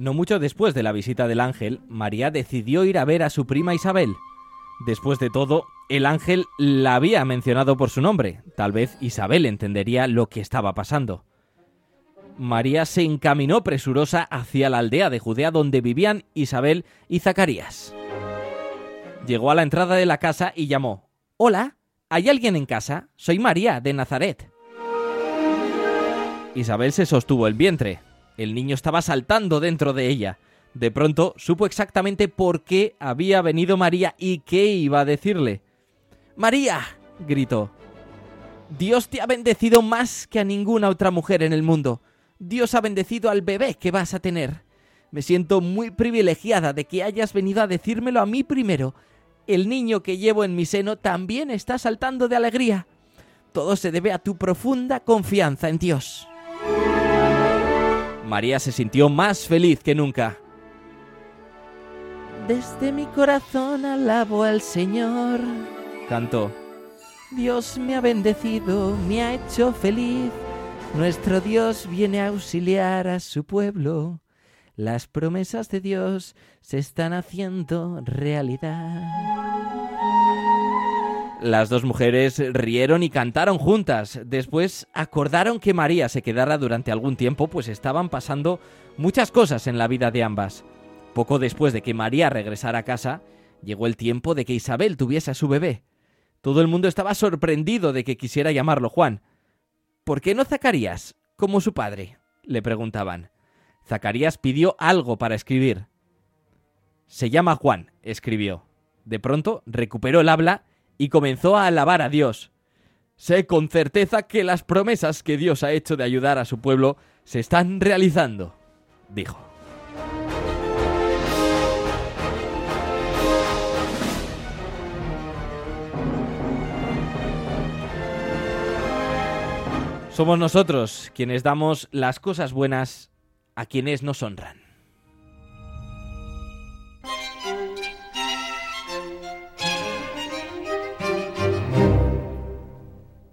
No mucho después de la visita del ángel, María decidió ir a ver a su prima Isabel. Después de todo, el ángel la había mencionado por su nombre. Tal vez Isabel entendería lo que estaba pasando. María se encaminó presurosa hacia la aldea de Judea donde vivían Isabel y Zacarías. Llegó a la entrada de la casa y llamó. Hola, ¿hay alguien en casa? Soy María, de Nazaret. Isabel se sostuvo el vientre. El niño estaba saltando dentro de ella. De pronto supo exactamente por qué había venido María y qué iba a decirle. María, gritó. Dios te ha bendecido más que a ninguna otra mujer en el mundo. Dios ha bendecido al bebé que vas a tener. Me siento muy privilegiada de que hayas venido a decírmelo a mí primero. El niño que llevo en mi seno también está saltando de alegría. Todo se debe a tu profunda confianza en Dios. María se sintió más feliz que nunca. Desde mi corazón alabo al Señor, cantó. Dios me ha bendecido, me ha hecho feliz. Nuestro Dios viene a auxiliar a su pueblo. Las promesas de Dios se están haciendo realidad. Las dos mujeres rieron y cantaron juntas. Después acordaron que María se quedara durante algún tiempo, pues estaban pasando muchas cosas en la vida de ambas. Poco después de que María regresara a casa, llegó el tiempo de que Isabel tuviese a su bebé. Todo el mundo estaba sorprendido de que quisiera llamarlo Juan. ¿Por qué no Zacarías, como su padre? le preguntaban. Zacarías pidió algo para escribir. Se llama Juan, escribió. De pronto recuperó el habla y comenzó a alabar a Dios. Sé con certeza que las promesas que Dios ha hecho de ayudar a su pueblo se están realizando, dijo. Somos nosotros quienes damos las cosas buenas a quienes nos honran.